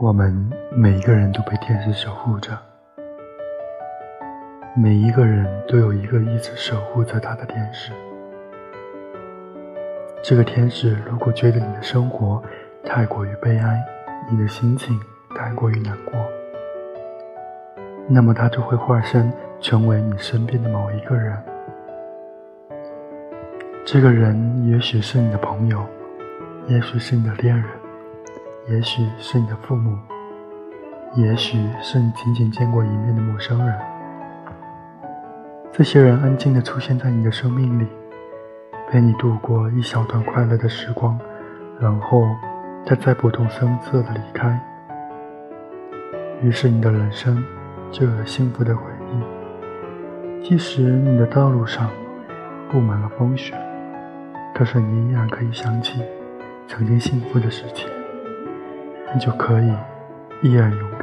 我们每一个人都被天使守护着，每一个人都有一个一直守护着他的天使。这个天使如果觉得你的生活太过于悲哀，你的心情太过于难过，那么他就会化身成为你身边的某一个人。这个人也许是你的朋友，也许是你的恋人。也许是你的父母，也许是你仅仅见过一面的陌生人。这些人安静地出现在你的生命里，陪你度过一小段快乐的时光，然后他再不动声色地离开。于是你的人生就有了幸福的回忆。即使你的道路上布满了风雪，可是你依然可以想起曾经幸福的事情。你就可以依然勇敢。